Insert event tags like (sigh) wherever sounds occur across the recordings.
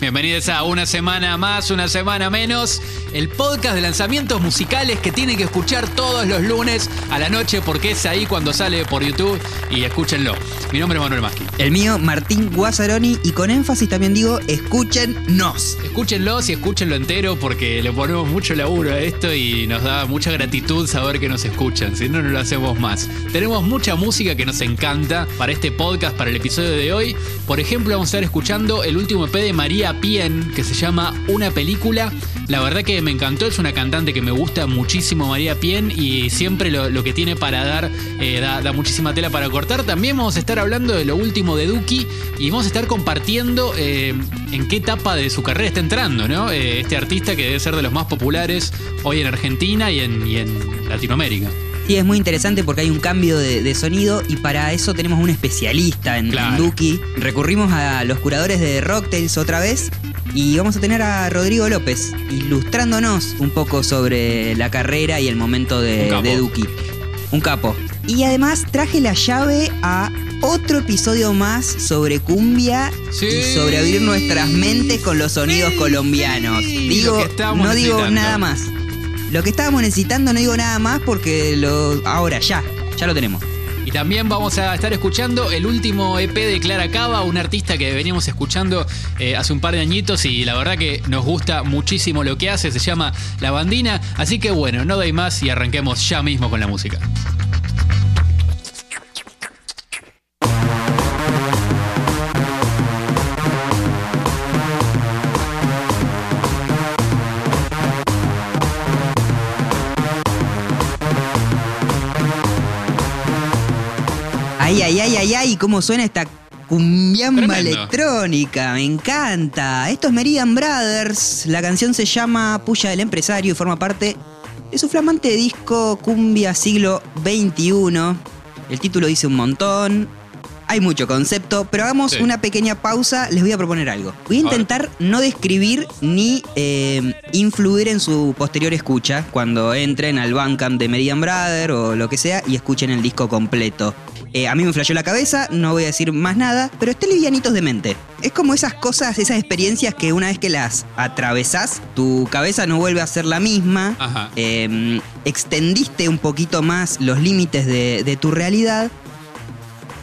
Bienvenidos a una semana más, una semana menos. El podcast de lanzamientos musicales que tienen que escuchar todos los lunes a la noche porque es ahí cuando sale por YouTube y escúchenlo. Mi nombre es Manuel Maschi. El mío, Martín Guazzaroni, y con énfasis también digo, escúchennos. Escúchenlo y escúchenlo entero porque le ponemos mucho laburo a esto y nos da mucha gratitud saber que nos escuchan, si no, no lo hacemos más. Tenemos mucha música que nos encanta para este podcast, para el episodio de hoy. Por ejemplo, vamos a estar escuchando el último EP de María Pien que se llama Una película. La verdad que me encantó, es una cantante que me gusta muchísimo María Pien y siempre lo, que tiene para dar eh, da, muchísima tela para cortar. También vamos a estar hablando de lo último de Duki y vamos a estar compartiendo eh, en qué etapa de su carrera está entrando, ¿no? Eh, este artista que debe ser de los más populares hoy en Argentina y en, en Latinoamérica. Sí, es muy interesante porque hay un cambio de, sonido y para eso tenemos un especialista en, Duki. Recurrimos a los curadores de Rocktails otra vez y vamos a tener a Rodrigo López ilustrándonos un poco sobre la carrera y el momento de, de Duki. Un capo. Y además traje la llave a otro episodio más sobre cumbia y sobre abrir nuestras mentes con los sonidos colombianos. Digo, no digo nada más. Lo que estábamos necesitando, no digo nada más porque lo, ahora ya, ya lo tenemos. Y también vamos a estar escuchando el último EP de Clara Cava, un artista que veníamos escuchando eh, hace un par de añitos y la verdad que nos gusta muchísimo lo que hace, se llama La Bandina. Así que bueno, no doy más y arranquemos ya mismo con la música. Ay, cómo suena esta cumbiamba electrónica, me encanta. Esto es Meridian Brothers, la canción se llama Puya del Empresario y forma parte de su flamante disco Cumbia Siglo XXI. El título dice un montón, hay mucho concepto, pero hagamos una pequeña pausa. Les voy a proponer algo. Voy a intentar no describir ni eh, influir en su posterior escucha cuando entren al Bandcamp de Meridian Brother o lo que sea y escuchen el disco completo. Eh, a mí me flasheó la cabeza, no voy a decir más nada, pero estén livianitos de mente. Es como esas cosas, esas experiencias que una vez que las atravesás, tu cabeza no vuelve a ser la misma. Em, extendiste un poquito más los límites de, tu realidad.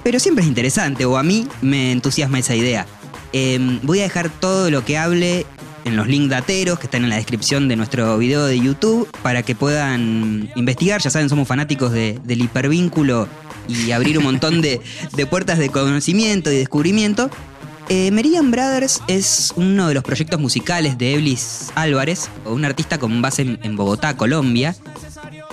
Pero siempre es interesante, o a mí me entusiasma esa idea. Em, voy a dejar todo lo que hable en los links dateros que están en la descripción de nuestro video de YouTube para que puedan investigar. Ya saben, somos fanáticos del hipervínculo y abrir un montón de, puertas de conocimiento y descubrimiento. Eh, Meridian Brothers es uno de los proyectos musicales de Eblis Álvarez, un artista con base en, Bogotá, Colombia,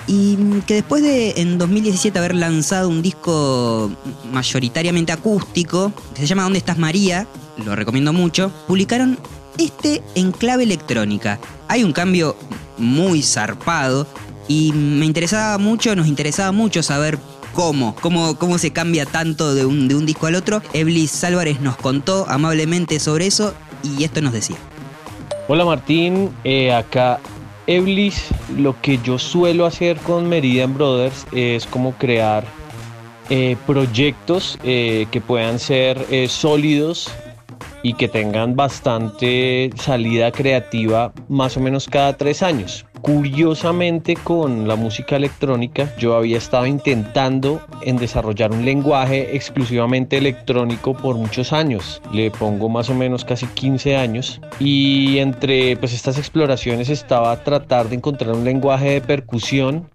y que después de en 2017 haber lanzado un disco mayoritariamente acústico, que se llama ¿Dónde estás María? Lo recomiendo mucho, publicaron este en clave electrónica. Hay un cambio muy zarpado y me interesaba mucho, nos interesaba mucho saber cómo, cómo, cómo se cambia tanto de un, de un disco al otro. Eblis Álvarez nos contó amablemente sobre eso y esto nos decía. Hola Martín, eh, acá Eblis, lo que yo suelo hacer con Meridian Brothers es como crear eh, proyectos eh, que puedan ser sólidos y que tengan bastante salida creativa más o menos cada tres años. Curiosamente con la música electrónica yo había estado intentando en desarrollar un lenguaje exclusivamente electrónico por muchos años. Le pongo más o menos casi 15 años y entre pues estas exploraciones estaba tratar de encontrar un lenguaje de percusión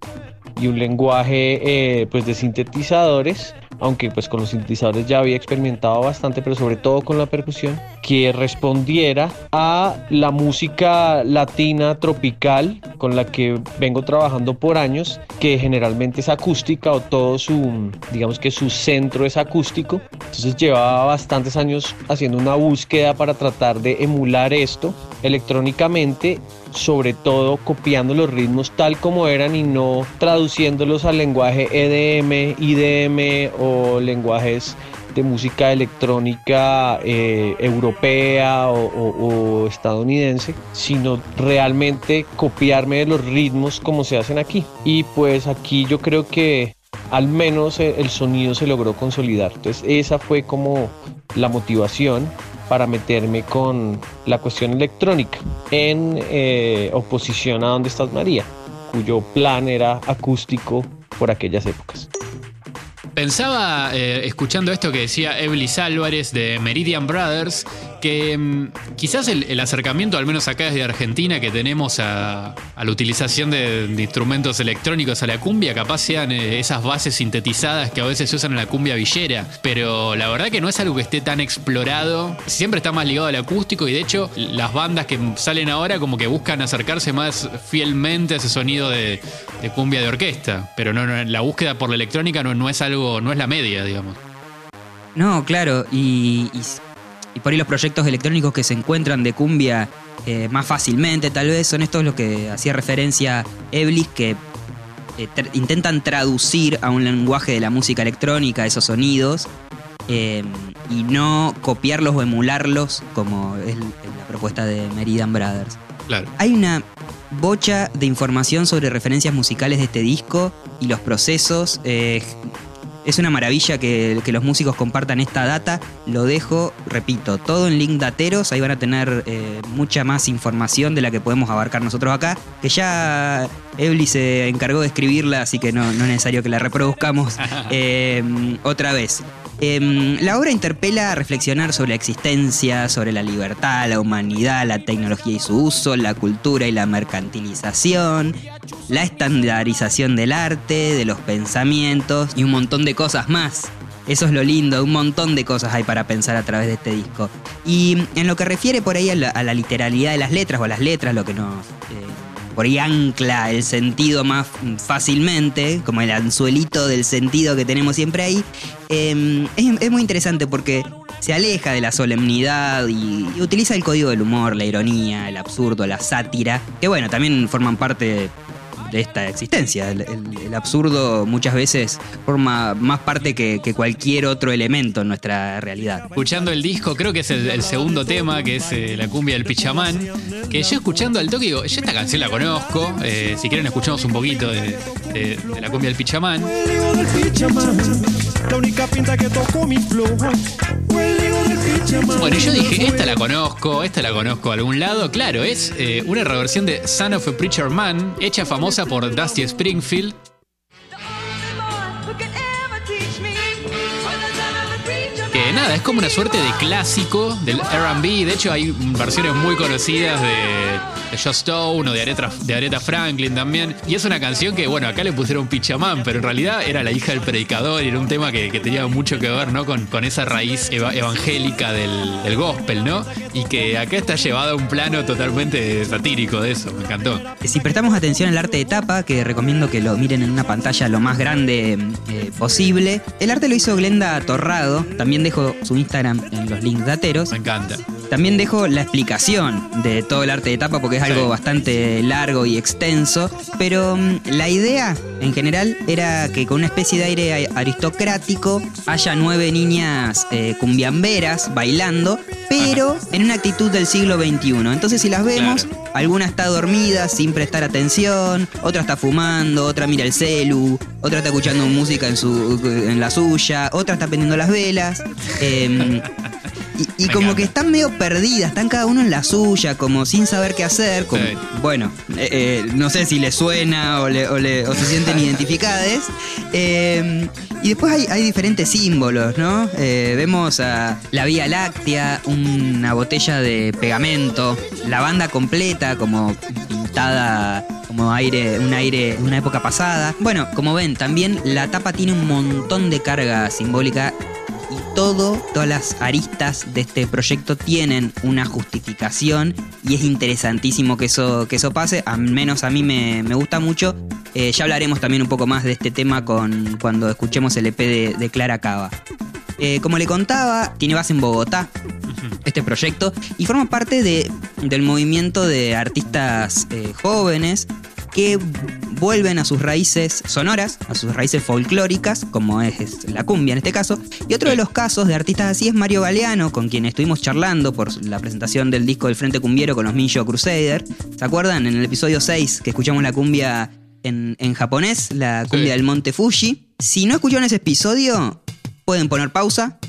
y un lenguaje eh, pues de sintetizadores aunque pues con los sintetizadores ya había experimentado bastante, pero sobre todo con la percusión, que respondiera a la música latina tropical con la que vengo trabajando por años, que generalmente es acústica o todo su, digamos que su centro es acústico. Entonces llevaba bastantes años haciendo una búsqueda para tratar de emular esto electrónicamente sobre todo copiando los ritmos tal como eran y no traduciéndolos al lenguaje EDM, IDM o lenguajes de música electrónica eh, europea o, estadounidense, sino realmente copiarme de los ritmos como se hacen aquí. Y pues aquí yo creo que al menos el sonido se logró consolidar. Entonces esa fue como la motivación para meterme con la cuestión electrónica, en eh, oposición a Dónde estás María, cuyo plan era acústico por aquellas épocas. Pensaba, eh, escuchando esto que decía Eblis Álvarez de Meridian Brothers, que mm, quizás el, acercamiento, al menos acá desde Argentina, que tenemos a, la utilización de, instrumentos electrónicos a la cumbia, capaz sean eh, esas bases sintetizadas que a veces se usan en la cumbia villera. Pero la verdad que no es algo que esté tan explorado. Siempre está más ligado al acústico y de hecho las bandas que salen ahora como que buscan acercarse más fielmente a ese sonido de, cumbia de orquesta. Pero no, la búsqueda por la electrónica no, no es algo, no es la media, digamos. No, claro, y por ahí los proyectos electrónicos que se encuentran de cumbia eh, más fácilmente, tal vez, son estos los que hacía referencia Eblis, que eh, intentan traducir a un lenguaje de la música electrónica esos sonidos eh, y no copiarlos o emularlos como es la propuesta de Meridian Brothers. Claro. Hay una bocha de información sobre referencias musicales de este disco y los procesos. Es una maravilla que, los músicos compartan esta data. Lo dejo, repito, todo en link dateros. Ahí van a tener eh, mucha más información de la que podemos abarcar nosotros acá. Que ya Evely se encargó de escribirla, así que no, es necesario que la reproduzcamos (laughs) eh, otra vez. Em, la obra interpela a reflexionar sobre la existencia, sobre la libertad, la humanidad, la tecnología y su uso, la cultura y la mercantilización, la estandarización del arte, de los pensamientos y un montón de cosas más. Eso es lo lindo, un montón de cosas hay para pensar a través de este disco. Y en lo que refiere por ahí a la, literalidad de las letras o a las letras, lo que nos eh, por ahí ancla el sentido más fácilmente, como el anzuelito del sentido que tenemos siempre ahí, em, es, muy interesante porque se aleja de la solemnidad y, utiliza el código del humor, la ironía, el absurdo, la sátira, que bueno, también forman parte de esta existencia. El, absurdo muchas veces forma más parte que, cualquier otro elemento en nuestra realidad. Escuchando el disco, creo que es el, segundo tema, que es eh, la cumbia del Pichamán, que yo escuchando al toque digo, yo esta canción la conozco, eh, si quieren escuchamos un poquito de, de la cumbia del Pichamán. La única pinta que tocó mi bueno, yo dije, esta la conozco, esta la conozco a algún lado. Claro, es eh, una reversión de Son of a Preacher Man, hecha famosa por Dusty Springfield. Que nada, es como una suerte de clásico del RB. De hecho, hay versiones muy conocidas de de Joe Stone o de Aretha, de Aretha Franklin también. Y es una canción que, bueno, acá le pusieron Pichamán, pero en realidad era la hija del predicador y era un tema que, tenía mucho que ver, ¿no? Con, con esa raíz evangélica del, gospel, ¿no? Y que acá está llevado a un plano totalmente satírico de eso, me encantó. Si prestamos atención al arte de tapa, que recomiendo que lo miren en una pantalla lo más grande eh, posible, el arte lo hizo Glenda Torrado, también dejo su Instagram en los links dateros. Me encanta. También dejo la explicación de todo el arte de tapa porque es algo bastante largo y extenso, pero mm, la idea en general era que con una especie de aire aristocrático haya nueve niñas eh, cumbiamberas bailando, pero en una actitud del siglo XXI. Entonces si las vemos, alguna está dormida sin prestar atención, otra está fumando, otra mira el celu, otra está escuchando música en, su, en la suya, otra está prendiendo las velas. Em, (laughs) y, como que están medio perdidas, están cada uno en la suya, como sin saber qué hacer. Bueno, eh, eh, no sé si les suena o, se sienten (laughs) identificadas. Eh, y después hay, diferentes símbolos, ¿no? vemos a la Vía Láctea, una botella de pegamento, la banda completa como pintada como aire, un aire, una época pasada. Bueno, como ven, también la tapa tiene un montón de carga simbólica y todo, todas las aristas de este proyecto tienen una justificación y es interesantísimo que eso, que eso pase, al menos a mí me, gusta mucho. Eh, ya hablaremos también un poco más de este tema con, cuando escuchemos el EP de, Clara Cava. Eh, como le contaba, tiene base en Bogotá, este proyecto, y forma parte de, del movimiento de artistas eh, jóvenes que vuelven a sus raíces sonoras, a sus raíces folclóricas, como es la cumbia en este caso. Y otro de los casos de artistas así es Mario Galeano, con quien estuvimos charlando por la presentación del disco del Frente Cumbiero con los Minjo Crusader. ¿Se acuerdan? En el episodio 6 que escuchamos la cumbia en, japonés, la cumbia del Monte Fuji. Si no escucharon ese episodio, pueden poner pausa,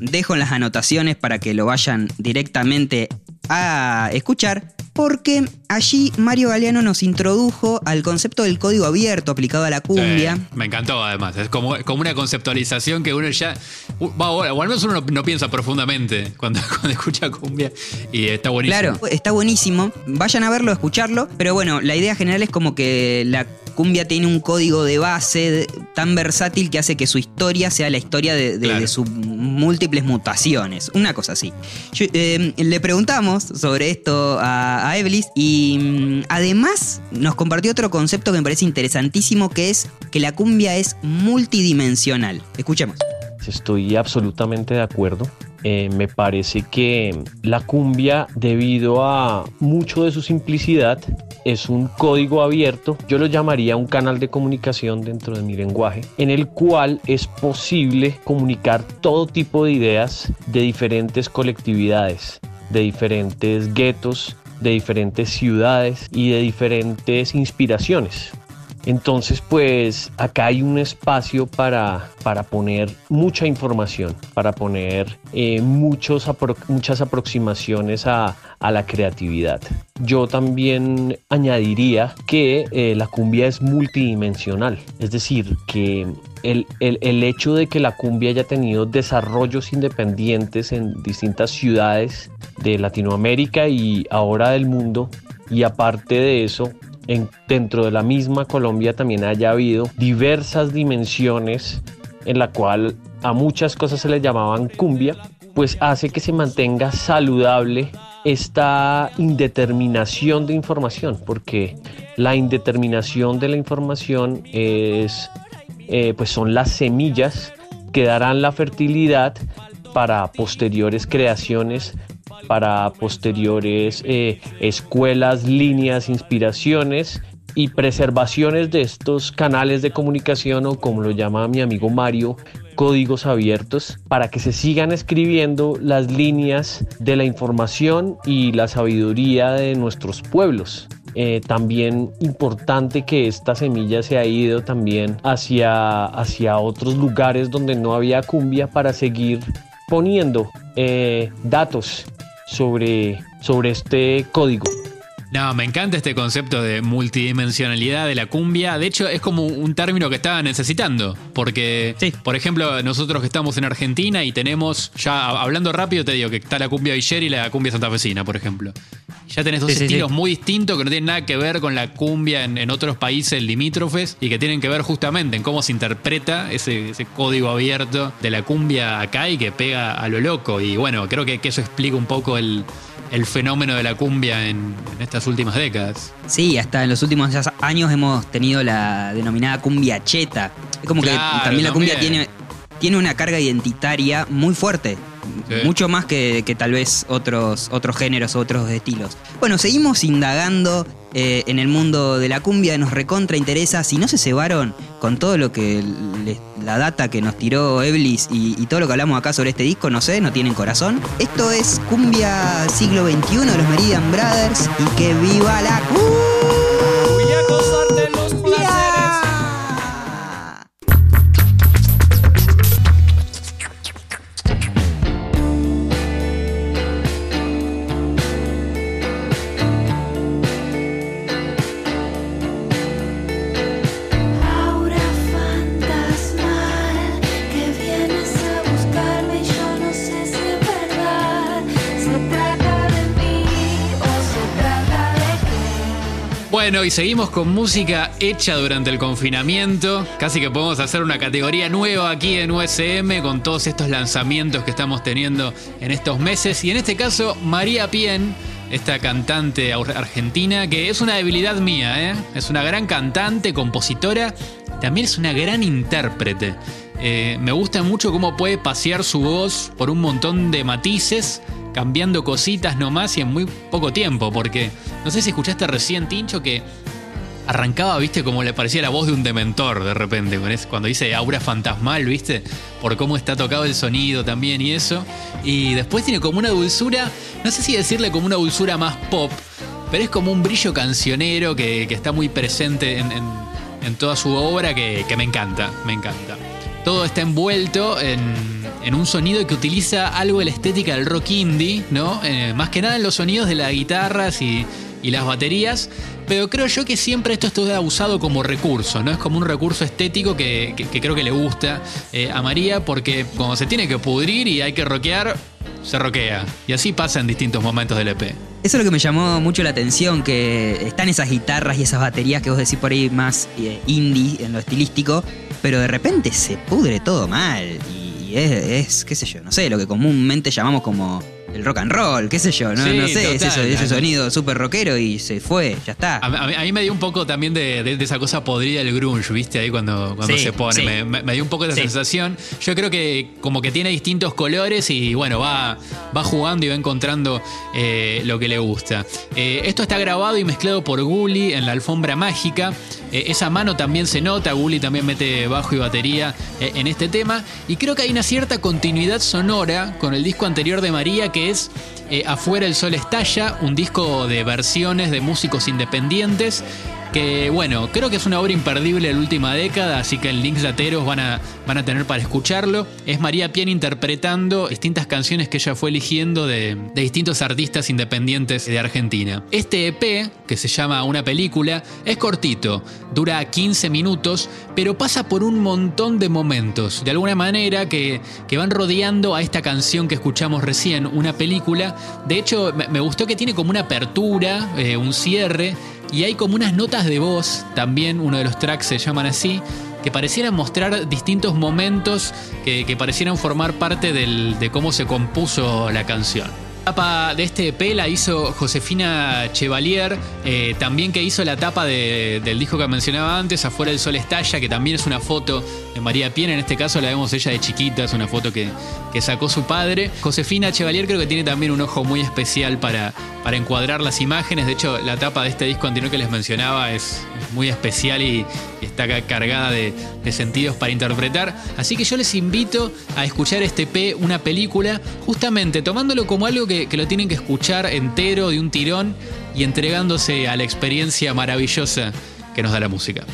dejo en las anotaciones para que lo vayan directamente a escuchar, porque allí Mario Galeano nos introdujo al concepto del código abierto aplicado a la cumbia. me encantó además, es como, como una conceptualización que uno ya, o al menos uno no, piensa profundamente cuando, (laughs) cuando, escucha cumbia y está buenísimo. Claro, está buenísimo, vayan a verlo, a escucharlo, pero bueno, la idea general es como que la cumbia tiene un código de base tan versátil que hace que su historia sea la historia de, sus múltiples mutaciones. Una cosa así. Eh, le preguntamos sobre esto a, a y mm, además nos compartió otro concepto que me parece interesantísimo que es que la cumbia es multidimensional. Escuchemos. Estoy absolutamente de acuerdo. Eh, me parece que la cumbia, debido a mucho de su simplicidad, es un código abierto, yo lo llamaría un canal de comunicación dentro de mi lenguaje, en el cual es posible comunicar todo tipo de ideas de diferentes colectividades, de diferentes guetos, de diferentes ciudades y de diferentes inspiraciones. Entonces, pues acá hay un espacio para, para poner mucha información, para poner eh, muchos muchas aproximaciones a, la creatividad. Yo también añadiría que eh, la cumbia es multidimensional, es decir, que el, el, hecho de que la cumbia haya tenido desarrollos independientes en distintas ciudades de Latinoamérica y ahora del mundo, y aparte de eso, dentro de la misma Colombia también haya habido diversas dimensiones en la cual a muchas cosas se le llamaban cumbia, pues hace que se mantenga saludable esta indeterminación de información, porque la indeterminación de la información es, eh, pues son las semillas que darán la fertilidad para posteriores creaciones para posteriores eh, escuelas, líneas, inspiraciones y preservaciones de estos canales de comunicación o como lo llama mi amigo Mario, códigos abiertos para que se sigan escribiendo las líneas de la información y la sabiduría de nuestros pueblos. Eh, también importante que esta semilla se ha ido también hacia, hacia otros lugares donde no había cumbia para seguir poniendo eh, datos sobre, sobre este código. No, me encanta este concepto de multidimensionalidad de la cumbia. De hecho, es como un término que estaba necesitando. Porque, por ejemplo, nosotros que estamos en Argentina y tenemos, ya hablando rápido, te digo que está la cumbia villera y la cumbia santafesina, por ejemplo. Ya tenés dos estilos muy distintos que no tienen nada que ver con la cumbia en, otros países limítrofes y que tienen que ver justamente en cómo se interpreta ese, código abierto de la cumbia acá y que pega a lo loco. Y bueno, creo que, eso explica un poco el, fenómeno de la cumbia en, estas últimas décadas. Sí, hasta en los últimos años hemos tenido la denominada cumbia cheta. Es como que también la cumbia tiene, tiene una carga identitaria muy fuerte. Mucho más que, tal vez otros, otros géneros, otros estilos. Bueno, seguimos indagando eh, en el mundo de la cumbia, nos recontra interesa. Si no se cebaron con todo lo que la data que nos tiró Eblis y, todo lo que hablamos acá sobre este disco, no sé, no tienen corazón. Esto es Cumbia siglo XXI de los Meridian Brothers y que viva la cumbia. Bueno, y seguimos con música hecha durante el confinamiento. Casi que podemos hacer una categoría nueva aquí en USM con todos estos lanzamientos que estamos teniendo en estos meses. Y en este caso, María Pien, esta cantante argentina, que es una debilidad mía, ¿eh? es una gran cantante, compositora, también es una gran intérprete. Eh, me gusta mucho cómo puede pasear su voz por un montón de matices cambiando cositas nomás y en muy poco tiempo, porque no sé si escuchaste recién, Tincho, que arrancaba, viste, como le parecía la voz de un dementor de repente, cuando dice aura fantasmal, viste, por cómo está tocado el sonido también y eso. Y después tiene como una dulzura, no sé si decirle como una dulzura más pop, pero es como un brillo cancionero que, está muy presente en, toda su obra que, que me encanta, me encanta. Todo está envuelto en en un sonido que utiliza algo de la estética del rock indie, ¿no? Eh, más que nada en los sonidos de las guitarras y, las baterías, pero creo yo que siempre esto estuvo usado como recurso, ¿no? Es como un recurso estético que, creo que le gusta eh, a María, porque como se tiene que pudrir y hay que rockear, se roquea. Y así pasa en distintos momentos del EP. Eso es lo que me llamó mucho la atención, que están esas guitarras y esas baterías que vos decís por ahí más eh, indie en lo estilístico, pero de repente se pudre todo mal y es, es, qué sé yo, no sé, lo que comúnmente llamamos como el rock and roll, qué sé yo, no, no sé, ese, sonido súper rockero y se fue, ya está. A, mí me dio un poco también de, esa cosa podrida del grunge, ¿viste? Ahí cuando, cuando se pone, me, dio un poco de esa sensación. Yo creo que como que tiene distintos colores y bueno, va, va jugando y va encontrando eh, lo que le gusta. Eh, esto está grabado y mezclado por Gully en la alfombra mágica. Eh, esa mano también se nota, Gully también mete bajo y batería en este tema. Y creo que hay una cierta continuidad sonora con el disco anterior de María que es eh, Afuera el Sol Estalla, un disco de versiones de músicos independientes bueno, creo que es una obra imperdible de la última década, así que en links lateros van a, van a tener para escucharlo. Es María Pien interpretando distintas canciones que ella fue eligiendo de, de, distintos artistas independientes de Argentina. Este EP, que se llama Una película, es cortito, dura 15 minutos, pero pasa por un montón de momentos, de alguna manera que, que van rodeando a esta canción que escuchamos recién, una película. De hecho, me gustó que tiene como una apertura, eh, un cierre, y hay como unas notas de voz, también uno de los tracks se llaman así, que parecieran mostrar distintos momentos que, parecieran formar parte de cómo se compuso la canción. Tapa de este EP la hizo Josefina Chevalier, eh, también que hizo la tapa del disco que mencionaba antes, Afuera del Sol Estalla, que también es una foto de María Pien, en este caso la vemos ella de chiquita, es una foto que, que sacó su padre. Josefina Chevalier creo que tiene también un ojo muy especial para, para encuadrar las imágenes. De hecho, la tapa de este disco anterior que les mencionaba es muy especial y, está cargada de, sentidos para interpretar. Así que yo les invito a escuchar este P, una película, justamente tomándolo como algo que, que lo tienen que escuchar entero de un tirón y entregándose a la experiencia maravillosa que nos da la música.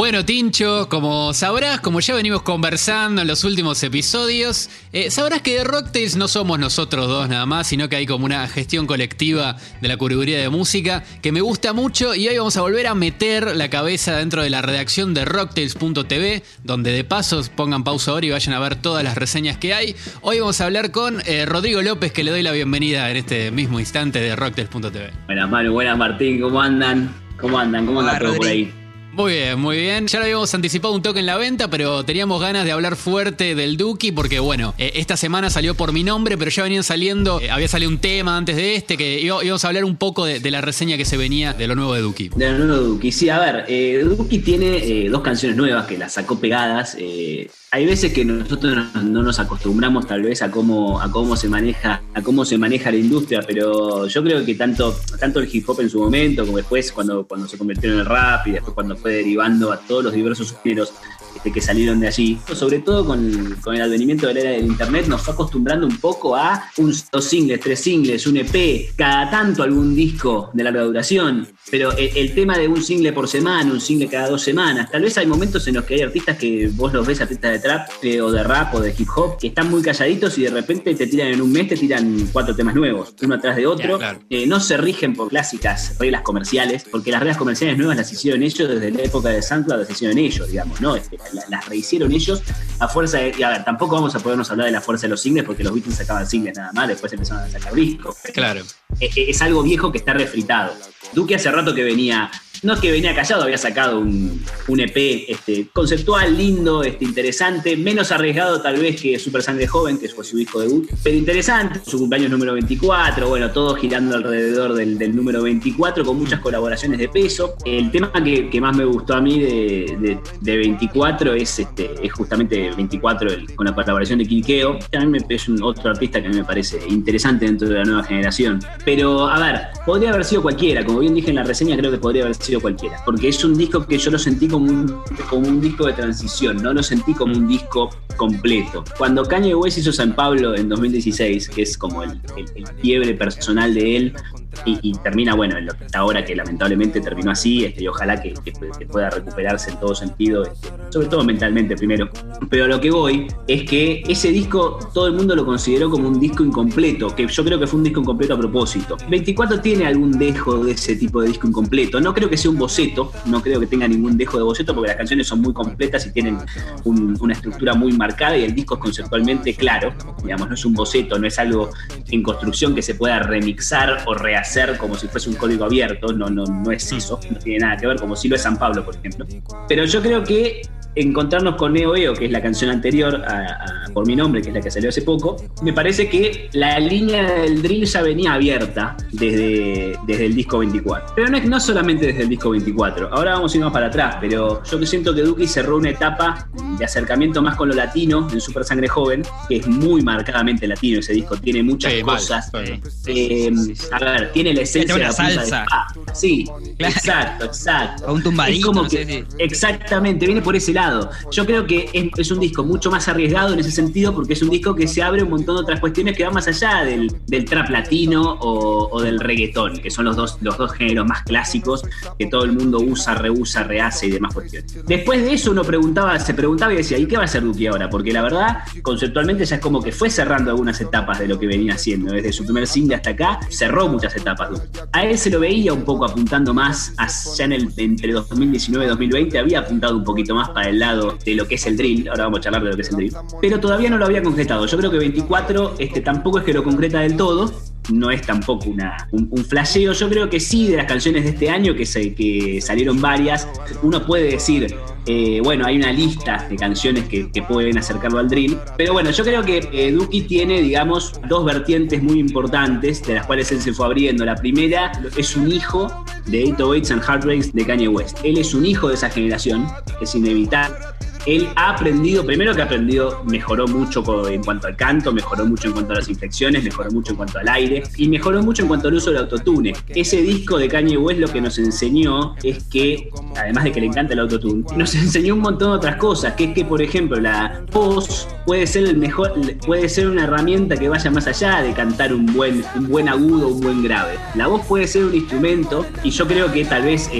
Bueno, Tincho, como sabrás, como ya venimos conversando en los últimos episodios, eh, sabrás que de Rocktails no somos nosotros dos nada más, sino que hay como una gestión colectiva de la curaduría de música que me gusta mucho y hoy vamos a volver a meter la cabeza dentro de la redacción de rocktails.tv, donde de pasos pongan pausa ahora y vayan a ver todas las reseñas que hay. Hoy vamos a hablar con eh, Rodrigo López, que le doy la bienvenida en este mismo instante de rocktails.tv. Buenas, Manu, buenas, Martín, ¿cómo andan? ¿Cómo andan? ¿Cómo andan todo por ahí? Muy bien, muy bien. Ya lo habíamos anticipado un toque en la venta, pero teníamos ganas de hablar fuerte del Duki porque, bueno, eh, esta semana salió por mi nombre, pero ya venían saliendo, eh, había salido un tema antes de este, que íbamos a hablar un poco de, la reseña que se venía de lo nuevo de Duki. De lo nuevo de Duki, sí, a ver, eh, Duki tiene dos canciones nuevas que las sacó pegadas hay veces que nosotros no nos acostumbramos tal vez a cómo, a cómo se maneja, a cómo se maneja la industria, pero yo creo que tanto, tanto el hip hop en su momento, como después cuando, cuando se convirtió en el rap y después cuando fue derivando a todos los diversos géneros este, que salieron de allí. Sobre todo con, el advenimiento de la era del internet, nos fue acostumbrando un poco a un, dos singles, tres singles, un EP, cada tanto algún disco de larga duración. Pero el, tema de un single por semana, un single cada dos semanas, tal vez hay momentos en los que hay artistas que vos los ves, artistas de trap eh, o de rap o de hip hop, que están muy calladitos y de repente te tiran en un mes, te tiran cuatro temas nuevos, uno atrás de otro. Eh, no se rigen por clásicas reglas comerciales, porque las reglas comerciales nuevas las hicieron ellos desde la época de SoundCloud, las hicieron ellos, digamos, ¿no? Este, las rehicieron ellos a fuerza de. Y a ver, tampoco vamos a podernos hablar de la fuerza de los singles porque los Beatles sacaban singles nada más, después empezaron a sacar discos. Claro. Es, es algo viejo que está refritado. Duque hace rato que venía no es que venía callado, había sacado un, EP este, conceptual, lindo, este, interesante, menos arriesgado tal vez que Super Sangre Joven, que fue su disco debut, pero interesante, su cumpleaños número 24, bueno, todo girando alrededor del, número 24, con muchas colaboraciones de peso. El tema que, más me gustó a mí de, 24 es, este, es justamente 24 con la colaboración de Kilkeo, también es un, otro artista que a mí me parece interesante dentro de la nueva generación. Pero, a ver, podría haber sido cualquiera, como bien dije en la reseña, creo que podría haber sido cualquiera, porque es un disco que yo lo sentí como un, como un disco de transición, no lo sentí como un disco completo. Cuando Kanye West hizo San Pablo en 2016, que es como el, el fiebre personal de él, y, termina, bueno, en lo que está ahora, que lamentablemente terminó así, este, y ojalá que, pueda recuperarse en todo sentido, este, sobre todo mentalmente primero. Pero a lo que voy es que ese disco todo el mundo lo consideró como un disco incompleto, que yo creo que fue un disco incompleto a propósito. 24 tiene algún dejo de ese tipo de disco incompleto, no creo que sea un boceto, no creo que tenga ningún dejo de boceto porque las canciones son muy completas y tienen una estructura muy marcada y el disco es conceptualmente claro, digamos, no es un boceto, no es algo en construcción que se pueda remixar o rehacer como si fuese un código abierto, no, no, no es eso, no tiene nada que ver, como si lo es San Pablo, por ejemplo. Pero yo creo que encontrarnos con Neo Eo, que es la canción anterior a, Por mi nombre, que es la que salió hace poco, me parece que la línea del drill ya venía abierta desde, desde el disco 24. Pero no es no solamente desde el disco 24, ahora vamos a ir más para atrás, pero yo siento que Duki cerró una etapa de acercamiento más con lo latino en Super Sangre Joven, que es muy marcadamente latino ese disco, tiene muchas cosas. Eh, a ver, tiene la esencia de la salsa. sí, exacto, exacto. un tumbadito. como que, exactamente, viene por ese lado yo creo que es, un disco mucho más arriesgado en ese sentido porque es un disco que se abre un montón de otras cuestiones que van más allá del, trap latino o, del reggaetón, que son los dos, los dos géneros más clásicos que todo el mundo usa, reusa, rehace y demás cuestiones. Después de eso uno preguntaba, se preguntaba y decía, ¿y qué va a hacer Duki ahora? Porque la verdad, conceptualmente ya es como que fue cerrando algunas etapas de lo que venía haciendo. Desde su primer single hasta acá, cerró muchas etapas A él se lo veía un poco apuntando más, ya en el, entre 2019 y 2020, había apuntado un poquito más para el lado de lo que es el drill, ahora vamos a charlar de lo que es el drill, pero todavía no lo había concretado. Yo creo que 24 este, tampoco es que lo concreta del todo, no es tampoco una, un, flasheo. Yo creo que sí, de las canciones de este año, que, se, que salieron varias, uno puede decir, eh, bueno, hay una lista de canciones que, pueden acercarlo al drill. Pero bueno, yo creo que eh, Duki tiene, digamos, dos vertientes muy importantes, de las cuales él se fue abriendo. La primera es un hijo de 808s and Heartbreaks de Kanye West. Él es un hijo de esa generación, es inevitable él ha aprendido, primero que ha aprendido, mejoró mucho en cuanto al canto, mejoró mucho en cuanto a las inflexiones, mejoró mucho en cuanto al aire y mejoró mucho en cuanto al uso del autotune. Ese disco de Kanye West lo que nos enseñó es que, además de que le encanta el autotune, nos (laughs) enseñó un montón de otras cosas, que es que, por ejemplo, la voz puede ser el mejor, puede ser una herramienta que vaya más allá de cantar un buen, un buen agudo, un buen grave. La voz puede ser un instrumento y yo creo que tal vez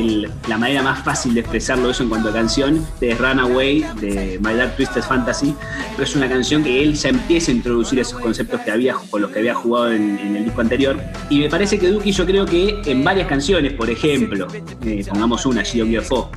la manera más fácil de expresarlo eso en cuanto a canción es Runaway de My Dark Twisted Fantasy, pero es una canción que él ya empieza a introducir esos conceptos que había, con los que había jugado en, el disco anterior. Y me parece que Duki, yo creo que en varias canciones, por ejemplo, eh, pongamos una, Gio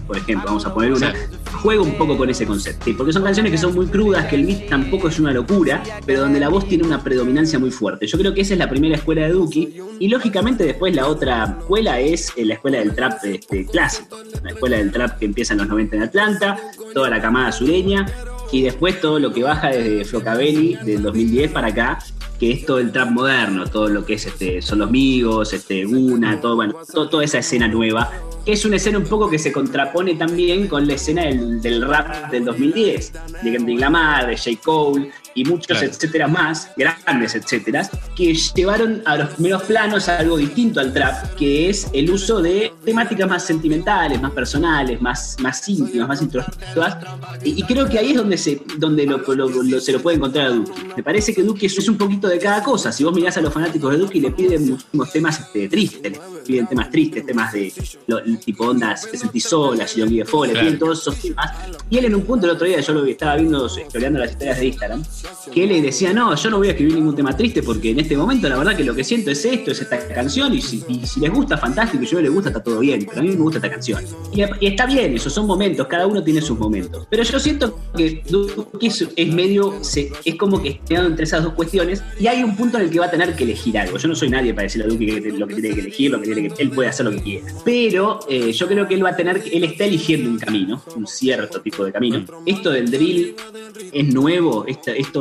por ejemplo, vamos a poner una, juega un poco con ese concepto. Porque son canciones que son muy crudas, que el beat tampoco es una locura, pero donde la voz tiene una predominancia muy fuerte. Yo creo que esa es la primera escuela de Duki. Y lógicamente después la otra escuela es eh, la escuela del trap este, clásico. La escuela del trap que empieza en los 90 en Atlanta, toda la camada sureña, y después todo lo que baja desde Flocabelli del 2010 para acá, que es todo el trap moderno, todo lo que es este, Son los Migos, este, Guna, todo, bueno, toda esa escena nueva, que es una escena un poco que se contrapone también con la escena del, rap del 2010, de Kendrick Lamar, de J. Cole, y muchos etcétera más, grandes etcétera, que llevaron a los primeros planos algo distinto al trap, que es el uso de temáticas más sentimentales, más personales, más, más íntimas, más introspectivas. Y, creo que ahí es donde se, donde se lo puede encontrar a Duki. Me parece que Duki es un poquito de cada cosa. Si vos mirás a los fanáticos de Duki, le piden muchísimos temas este, tristes, le piden temas tristes, temas de tipo ondas, te sentís sola, si de Fall, le piden todos esos temas. Y él en un punto el otro día, yo lo estaba viendo, estudiando las historias de Instagram, que le decía, no, yo no voy a escribir ningún tema triste porque en este momento la verdad que lo que siento es esto, es esta canción y si, les gusta, fantástico, y si no les gusta, está todo bien, pero a mí me gusta esta canción. Y, está bien, esos son momentos, cada uno tiene sus momentos. Pero yo siento que Duki es, medio, es como que está entre esas dos cuestiones y hay un punto en el que va a tener que elegir algo. Yo no soy nadie para decirle a Duki lo que tiene que elegir, lo que tiene que, él puede hacer lo que quiera. Pero eh, yo creo que él va a tener, él está eligiendo un camino, un cierto tipo de camino. Esto del drill es nuevo,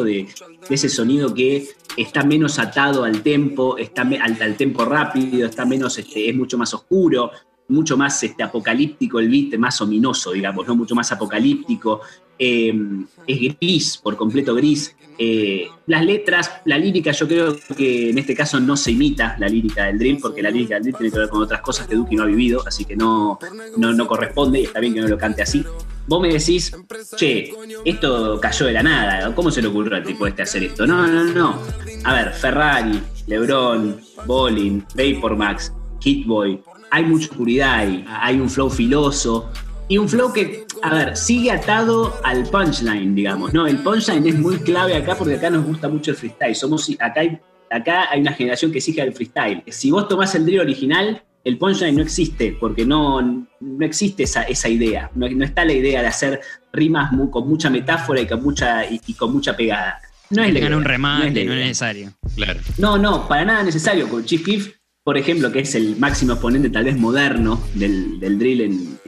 de ese sonido que está menos atado al tempo, está al, al tempo rápido, está menos, este, es mucho más oscuro, mucho más este, apocalíptico el beat, más ominoso, digamos, ¿no? mucho más apocalíptico. Eh, es gris, por completo gris. Eh, las letras, la lírica, yo creo que en este caso no se imita la lírica del Dream, porque la lírica del Dream tiene que ver con otras cosas que Duki no ha vivido, así que no, no, no corresponde y está bien que no lo cante así. Vos me decís, che, esto cayó de la nada, ¿cómo se le ocurrió al tipo este hacer esto? No, no, no. A ver, Ferrari, LeBron, Bowling, Vapor Max, Hitboy. Hay mucha oscuridad ahí, hay un flow filoso. Y un flow que, a ver, sigue atado al punchline, digamos, ¿no? El punchline es muy clave acá porque acá nos gusta mucho el freestyle. Somos, acá, hay, acá hay una generación que exige el freestyle. Si vos tomás el drill original, el punchline no existe, porque no, no existe esa, esa idea. No, está la idea de hacer rimas con mucha metáfora y con mucha, y, con mucha pegada. No es un remate, no es, necesario. Claro. No, no, para nada necesario. Con Chief Keef, por ejemplo, que es el máximo exponente tal vez moderno del, drill en,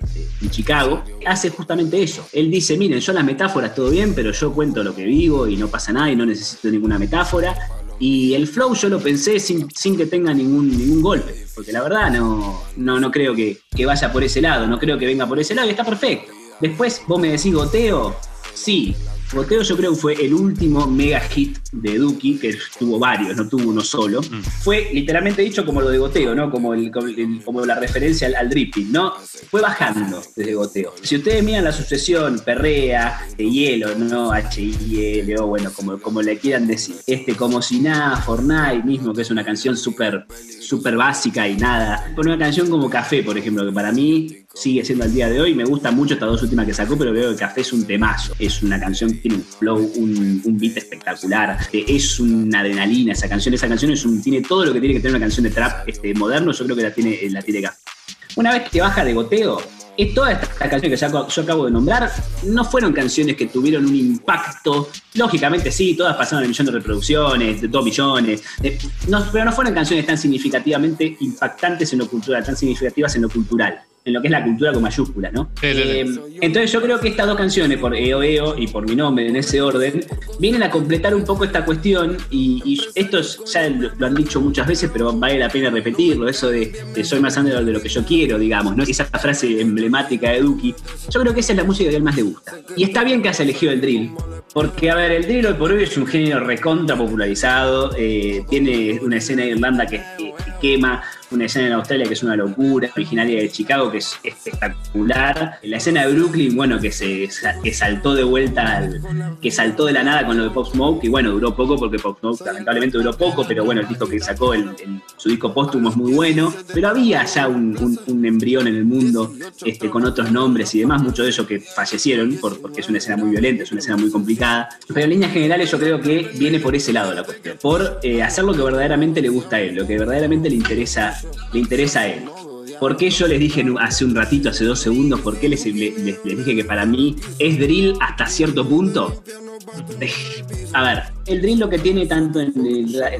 en, Chicago, hace justamente eso. Él dice, miren, yo las metáforas todo bien, pero yo cuento lo que vivo y no pasa nada y no necesito ninguna metáfora. Y el flow yo lo pensé sin, que tenga ningún, ningún golpe, porque la verdad no, no, no creo que, que, vaya por ese lado, no creo que venga por ese lado y está perfecto. Después vos me decís goteo, sí, Goteo yo creo que fue el último mega hit de Duki, que tuvo varios, no tuvo uno solo. Mm. Fue literalmente dicho como lo de Goteo, ¿no? Como, el, como, la referencia al, dripping, ¿no? Fue bajando desde Goteo. Si ustedes miran la sucesión Perrea, de Hielo, ¿no? H-I-L, o bueno, como, como le quieran decir. Este, como si nada, Fortnite mismo, que es una canción súper súper básica y nada. Con una canción como Café, por ejemplo, que para mí sigue siendo al día de hoy. Me gusta mucho estas dos últimas que sacó, pero veo que Café es un temazo. Es una canción que tiene un flow, un, beat espectacular. Es una adrenalina esa canción. Esa canción es un, tiene todo lo que tiene que tener una canción de trap este, moderno. Yo creo que la tiene, la tiene Café. Una vez que baja de goteo, es toda esta canción que yo acabo de nombrar no fueron canciones que tuvieron un impacto. Lógicamente sí, todas pasaron el millón de reproducciones, de dos millones, pero no fueron canciones tan significativamente impactantes en lo cultural, tan significativas en lo cultural en lo que es la cultura con mayúsculas, ¿no? Eh, entonces yo creo que estas dos canciones, por EO EO y por mi nombre, en ese orden, vienen a completar un poco esta cuestión y, esto ya lo, han dicho muchas veces, pero vale la pena repetirlo, eso de, soy más underdog de lo que yo quiero, digamos, ¿no? Esa frase emblemática de Duki. Yo creo que esa es la música que a él más le gusta. Y está bien que has elegido el drill, porque, a ver, el drill hoy por hoy es un género recontra popularizado, eh, tiene una escena de Irlanda que, que quema, una escena en Australia que es una locura, originaria de Chicago que es espectacular. La escena de Brooklyn, bueno, que se que saltó de vuelta, al, que saltó de la nada con lo de Pop Smoke, y bueno, duró poco porque Pop Smoke lamentablemente duró poco, pero bueno, el disco que sacó, el, su disco póstumo es muy bueno, pero había ya un, embrión en el mundo este, con otros nombres y demás, muchos de ellos que fallecieron porque es una escena muy violenta, es una escena muy complicada, pero en líneas generales yo creo que viene por ese lado la cuestión, por eh, hacer lo que verdaderamente le gusta a él, lo que verdaderamente le interesa le interesa a él. ¿Por qué yo les dije hace un ratito, hace dos segundos, por qué les, les dije que para mí es drill hasta cierto punto? A ver, el drill lo que tiene tanto en,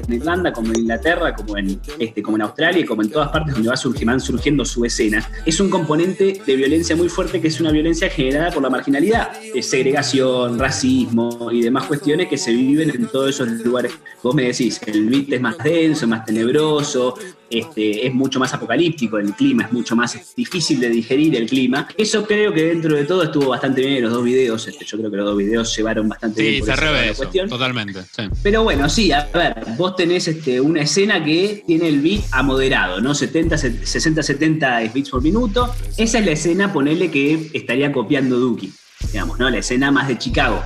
Irlanda como en Inglaterra, como en, este, como en Australia y como en todas partes donde va van surgiendo su escena, es un componente de violencia muy fuerte que es una violencia generada por la marginalidad, segregación, racismo y demás cuestiones que se viven en todos esos lugares. Vos me decís, el beat es más denso, más tenebroso, este, es mucho más apocalíptico, el clima es mucho más difícil de digerir el clima. Eso creo que dentro de todo estuvo bastante bien en los dos videos. Este, yo creo que los dos videos llevaron bastante bien. Sí, se revés, totalmente. Pero bueno, sí, a ver, vos tenés este, una escena que tiene el beat a moderado, ¿no? 70, 60, 70 beats por minuto. Esa es la escena, ponele que estaría copiando Duki, digamos, ¿no? La escena más de Chicago.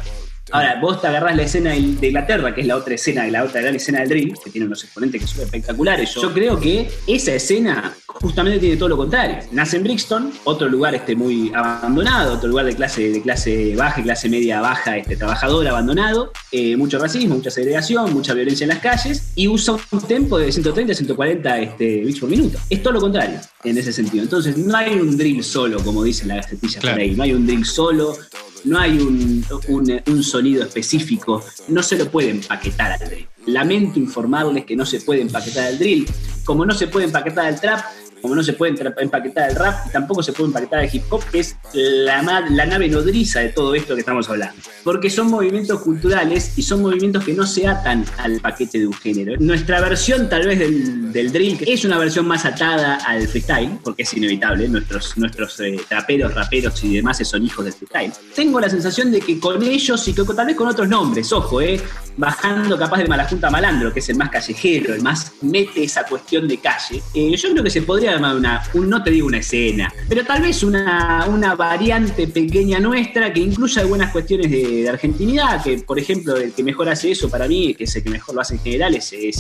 Ahora, vos te agarrás la escena de Inglaterra, que es la otra escena, la otra gran escena del Dream, que tiene unos exponentes que son espectaculares. Yo, creo que esa escena justamente tiene todo lo contrario. Nace en Brixton, otro lugar este, muy abandonado, otro lugar de clase, de clase baja, clase media baja, este, trabajador abandonado, eh, mucho racismo, mucha segregación, mucha violencia en las calles, y usa un tempo de 130 a 140 este, bits por minuto. Es todo lo contrario en ese sentido. Entonces, no hay un drill solo, como dicen las gacetillas por ahí, no hay un drill solo, no hay un, sonido específico, no se lo puede empaquetar al drill. Lamento informarles que no se puede empaquetar al drill, como no se puede empaquetar al trap, como no se puede empaquetar el rap, tampoco se puede empaquetar el hip hop, que es la, la nave nodriza de todo esto que estamos hablando. Porque son movimientos culturales y son movimientos que no se atan al paquete de un género. Nuestra versión tal vez del, del drill es una versión más atada al freestyle, porque es inevitable, nuestros, nuestros eh, traperos, raperos y demás son hijos del freestyle. Tengo la sensación de que con ellos y que tal vez con otros nombres, ojo, eh, bajando capaz de Malajunta Malandro, que es el más callejero, el más mete esa cuestión de calle, eh, yo creo que se podría gustaría una, no te digo una escena, pero tal vez una, una variante pequeña nuestra que incluya algunas cuestiones de, argentinidad, que por ejemplo el que mejor hace eso para mí, que es el que mejor lo hace en general, es eh,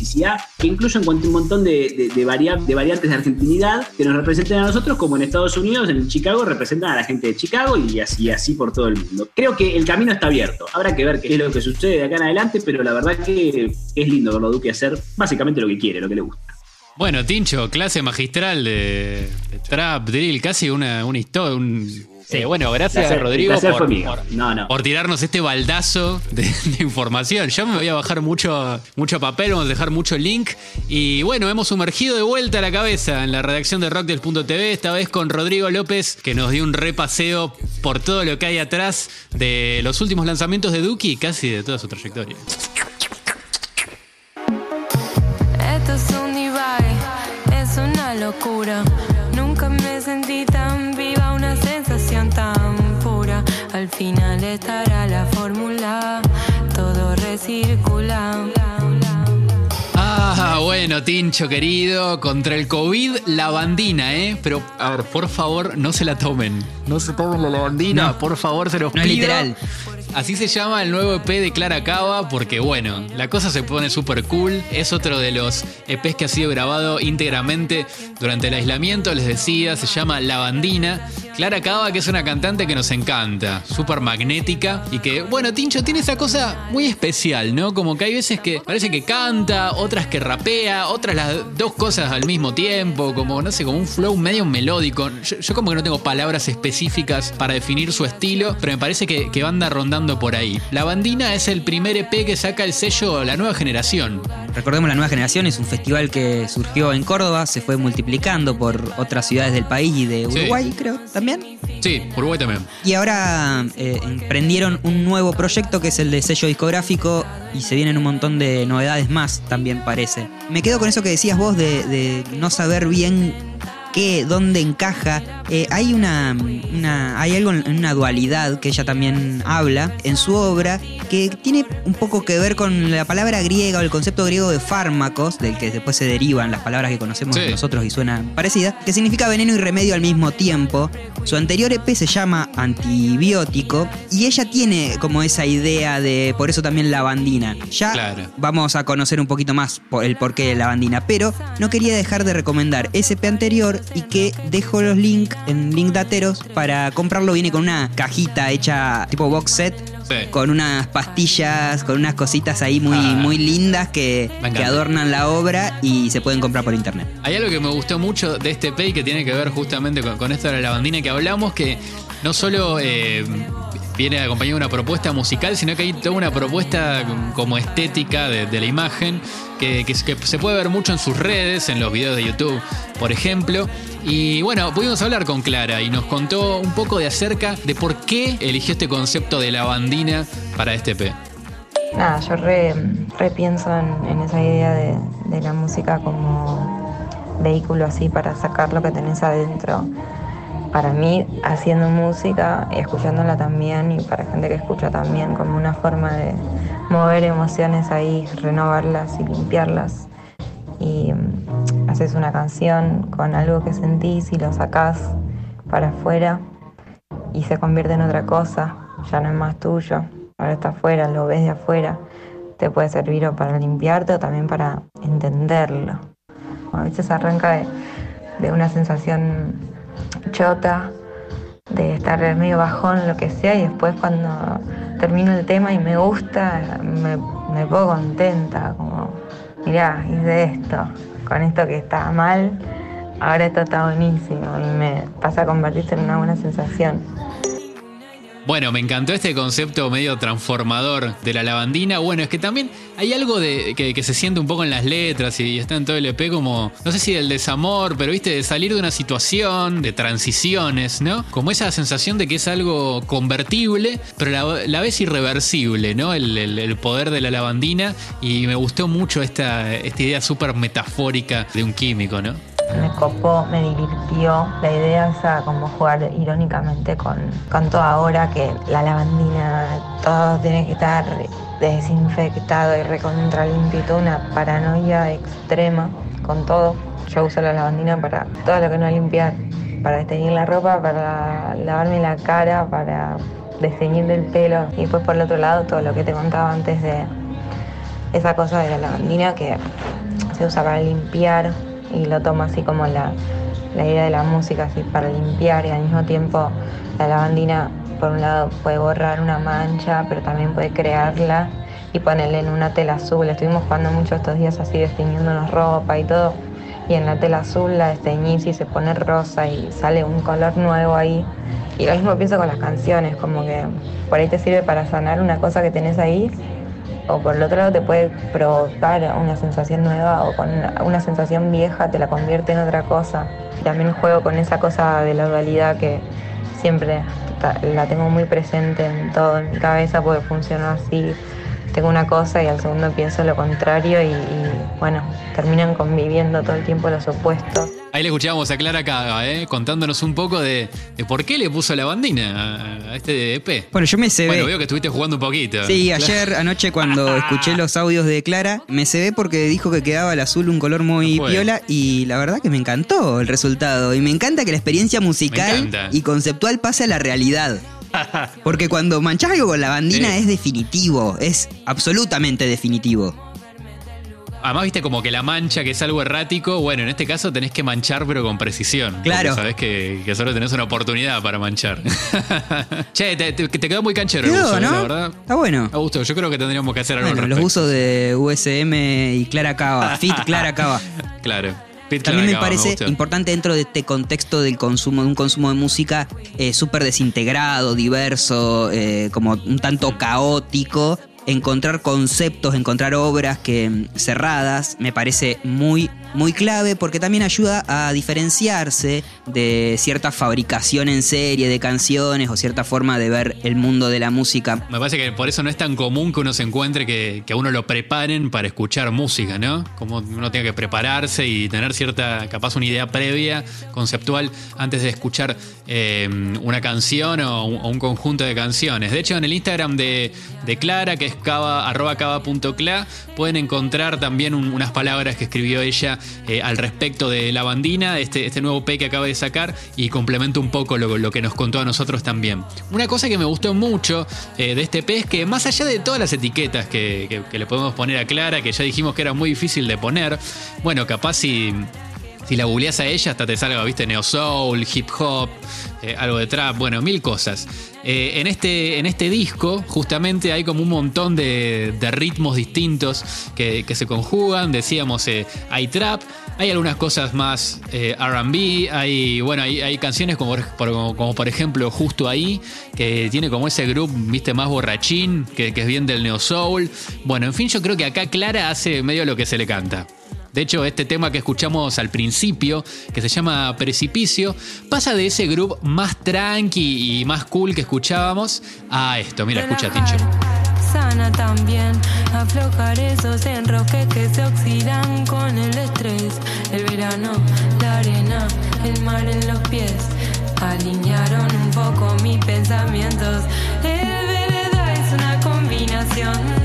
que incluye un montón de, de, variantes de argentinidad que nos representan a nosotros, como en Estados Unidos, en Chicago, representan a la gente de Chicago y así, así por todo el mundo. Creo que el camino está abierto. Habrá que ver qué es lo que sucede de acá en adelante, pero la verdad que es lindo verlo Duque hacer básicamente lo que quiere, lo que le gusta. Bueno, Tincho, clase magistral de, trap, drill, casi una, una historia, Sí. bueno, gracias Rodrigo por, tirarnos este baldazo (laughs) de, información. Yo me voy a bajar mucho, mucho papel, vamos a dejar mucho link. Y bueno, hemos sumergido de vuelta la cabeza en la redacción de rockdel.tv, esta vez con Rodrigo López, que nos dio un repaseo por todo lo que hay atrás de los últimos lanzamientos de Duki y casi de toda su trayectoria. Esto es un es una locura. Nunca me sentí tan final estará la fórmula, todo recircula. Ah, bueno, Tincho querido, contra el COVID, lavandina, ¿eh? Pero, a ver, por favor, no se la tomen. No se tomen la lavandina, por favor, se los no literal. Así se llama el nuevo EP de Clara Cava porque bueno, la cosa se pone súper cool. Es otro de los EPs que ha sido grabado íntegramente durante el aislamiento, les decía, se llama La Bandina. Clara Cava que es una cantante que nos encanta, súper magnética y que, bueno, Tincho tiene esa cosa muy especial, ¿no? Como que hay veces que parece que canta, otras que rapea, otras las dos cosas al mismo tiempo, como, no sé, como un flow medio melódico. Yo, como que no tengo palabras específicas para definir su estilo, pero me parece que, que anda rondando por ahí. La Bandina es el primer EP que saca el sello La Nueva Generación. Recordemos La Nueva Generación es un festival que surgió en Córdoba, se fue multiplicando por otras ciudades del país y de Uruguay, creo, también. Sí, Uruguay también. Y ahora eh, emprendieron un nuevo proyecto que es el de sello discográfico y se vienen un montón de novedades más, también parece. Me quedo con eso que decías vos de, de no saber bien qué, dónde encaja. Eh, hay una, hay algo en una dualidad que ella también habla en su obra que tiene un poco que ver con la palabra griega o el concepto griego de fármacos, del que después se derivan las palabras que conocemos nosotros y suenan parecidas, que significa veneno y remedio al mismo tiempo. Su anterior EP se llama Antibiótico y ella tiene como esa idea de, por eso también la bandina. Ya vamos a conocer un poquito más el porqué de la bandina, pero no quería dejar de recomendar ese EP anterior y que dejo los links en link dateros para comprarlo. Viene con una cajita hecha tipo box set con unas pastillas, con unas cositas ahí muy, ah. muy lindas que, adornan la obra y se pueden comprar por internet. Hay algo que me gustó mucho de este pay que tiene que ver justamente con, esto de la bandina que hablamos, que no solo eh, viene acompañado de una propuesta musical, sino que hay toda una propuesta como estética de, la imagen que, se puede ver mucho en sus redes, en los videos de YouTube, por ejemplo. Y bueno, pudimos hablar con Clara y nos contó un poco de acerca de por qué eligió este concepto de la bandina para este P. Nada, yo re, pienso en, esa idea de, de la música como vehículo así para sacar lo que tenés adentro para mí haciendo música y escuchándola también y para gente que escucha también como una forma de mover emociones ahí, renovarlas y limpiarlas. Y mm, haces una canción con algo que sentís y lo sacás para afuera y se convierte en otra cosa, ya no es más tuyo, ahora está afuera, lo ves de afuera, te puede servir o para limpiarte o también para entenderlo. A veces arranca de, de una sensación chota, de estar medio bajón, lo que sea, y después cuando termino el tema y me gusta, me, pongo contenta, como, mirá, hice esto, con esto que estaba mal, ahora esto está buenísimo y me pasa a convertirse en una buena sensación. Bueno, me encantó este concepto medio transformador de la lavandina. Bueno, es que también hay algo de que, se siente un poco en las letras y está en todo el EP como, no sé si del desamor, pero viste, de salir de una situación, de transiciones, ¿no? Como esa sensación de que es algo convertible, pero la, la vez irreversible, ¿no? El, poder de la lavandina y me gustó mucho esta, esta idea súper metafórica de un químico, ¿no? Me copó, me divirtió la idea, o sea, como jugar irónicamente con, con toda hora que la lavandina, todo tiene que estar desinfectado y recontra limpio toda una paranoia extrema con todo. yo uso la lavandina para todo lo que no limpiar, para desteñir la ropa, para lavarme la cara, para desteñir el pelo. Y después por el otro lado todo lo que te contaba antes de esa cosa de la lavandina que se usa para limpiar y lo tomo así como la, la idea de la música, así para limpiar y al mismo tiempo la lavandina por un lado puede borrar una mancha, pero también puede crearla y ponerle en una tela azul. Estuvimos jugando mucho estos días así desteñiéndonos ropa y todo. Y en la tela azul la desteñís y se pone rosa y sale un color nuevo ahí. Y lo mismo pienso con las canciones, como que por ahí te sirve para sanar una cosa que tenés ahí o por el otro lado te puede provocar una sensación nueva o con una sensación vieja te la convierte en otra cosa. También juego con esa cosa de la dualidad que siempre la tengo muy presente en todo en mi cabeza porque funciona así. Tengo una cosa y al segundo pienso lo contrario y, y bueno, terminan conviviendo todo el tiempo los opuestos. Ahí le escuchábamos a Clara Caga, ¿eh? contándonos un poco de, de por qué le puso la bandina a, a este EP. Bueno, yo me cebé. Bueno, veo que estuviste jugando un poquito. Sí, ayer (laughs) anoche cuando escuché los audios de Clara, me cebé porque dijo que quedaba el azul un color muy No piola y la verdad que me encantó el resultado. Y me encanta que la experiencia musical y conceptual pase a la realidad. (laughs) Porque cuando manchás algo con la bandina Sí. es definitivo, es absolutamente definitivo. Además, viste como que la mancha, que es algo errático, bueno, en este caso tenés que manchar, pero con precisión. Claro. Sabés que, que solo tenés una oportunidad para manchar. (laughs) che, te, te- te quedó muy canchero el Quedó, uso, ¿eh? ¿no? la verdad. Está bueno. Me gustó, yo creo que tendríamos que hacer algo Bueno, al los usos de USM y Clara Cava, Fit Clara Cava. (laughs) Claro. Pit También me Clara Cava, parece gustó. importante dentro de este contexto del consumo, de un consumo de música eh, súper desintegrado, diverso, eh, como un tanto caótico, encontrar conceptos, encontrar obras que mm, cerradas, me parece muy, muy clave porque también ayuda a diferenciarse de cierta fabricación en serie de canciones o cierta forma de ver el mundo de la música. Me parece que por eso no es tan común que uno se encuentre que, que uno lo preparen para escuchar música, ¿no? Como uno tiene que prepararse y tener cierta, capaz una idea previa, conceptual, antes de escuchar eh, una canción o un, conjunto de canciones. De hecho, en el Instagram de, de Clara, que es cava, cava.cla, pueden encontrar también un- unas palabras que escribió ella eh, al respecto de la bandina, este, este nuevo P que acaba de sacar, y complementa un poco lo, lo que nos contó a nosotros también. Una cosa que me gustó mucho eh, de este P es que más allá de todas las etiquetas que, que- le podemos poner a Clara, que ya dijimos que era muy difícil de poner, bueno, capaz si... Si la googleás a ella, hasta te salga, viste, neo soul, hip hop, eh, algo de trap, bueno, mil cosas. Eh, en, este, en este disco, justamente, hay como un montón de, ritmos distintos que, se conjugan. Decíamos, eh, hay trap, hay algunas cosas más eh, RB, hay, bueno, hay, canciones como, como por ejemplo Justo Ahí, que tiene como ese grupo, viste, más borrachín, que, que es bien del neo soul. Bueno, en fin, yo creo que acá Clara hace medio lo que se le canta. De hecho, este tema que escuchamos al principio, que se llama Precipicio, pasa de ese grupo más tranqui y más cool que escuchábamos a esto. Mira, escucha, Tincho. Sana también, aflojar esos enroques que se oxidan con el estrés. El verano, la arena, el mar en los pies, alinearon un poco mis pensamientos. El vereda es una combinación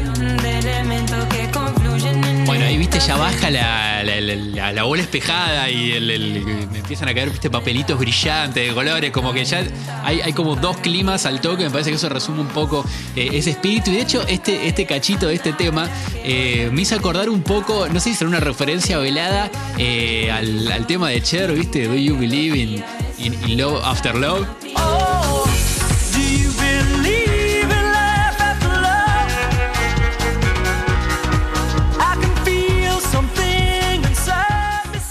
Esta baja la, la, la- la- la bola espejada y el- el- me empiezan a caer viste, papelitos brillantes de colores, como que ya hay, hay como dos climas al toque, me parece que eso resume un poco eh, ese espíritu. Y de hecho, este, este cachito de este tema eh, me hizo acordar un poco, no sé si será una referencia velada eh, al, al tema de Cher, viste, Do You Believe in, in- in Love After Love?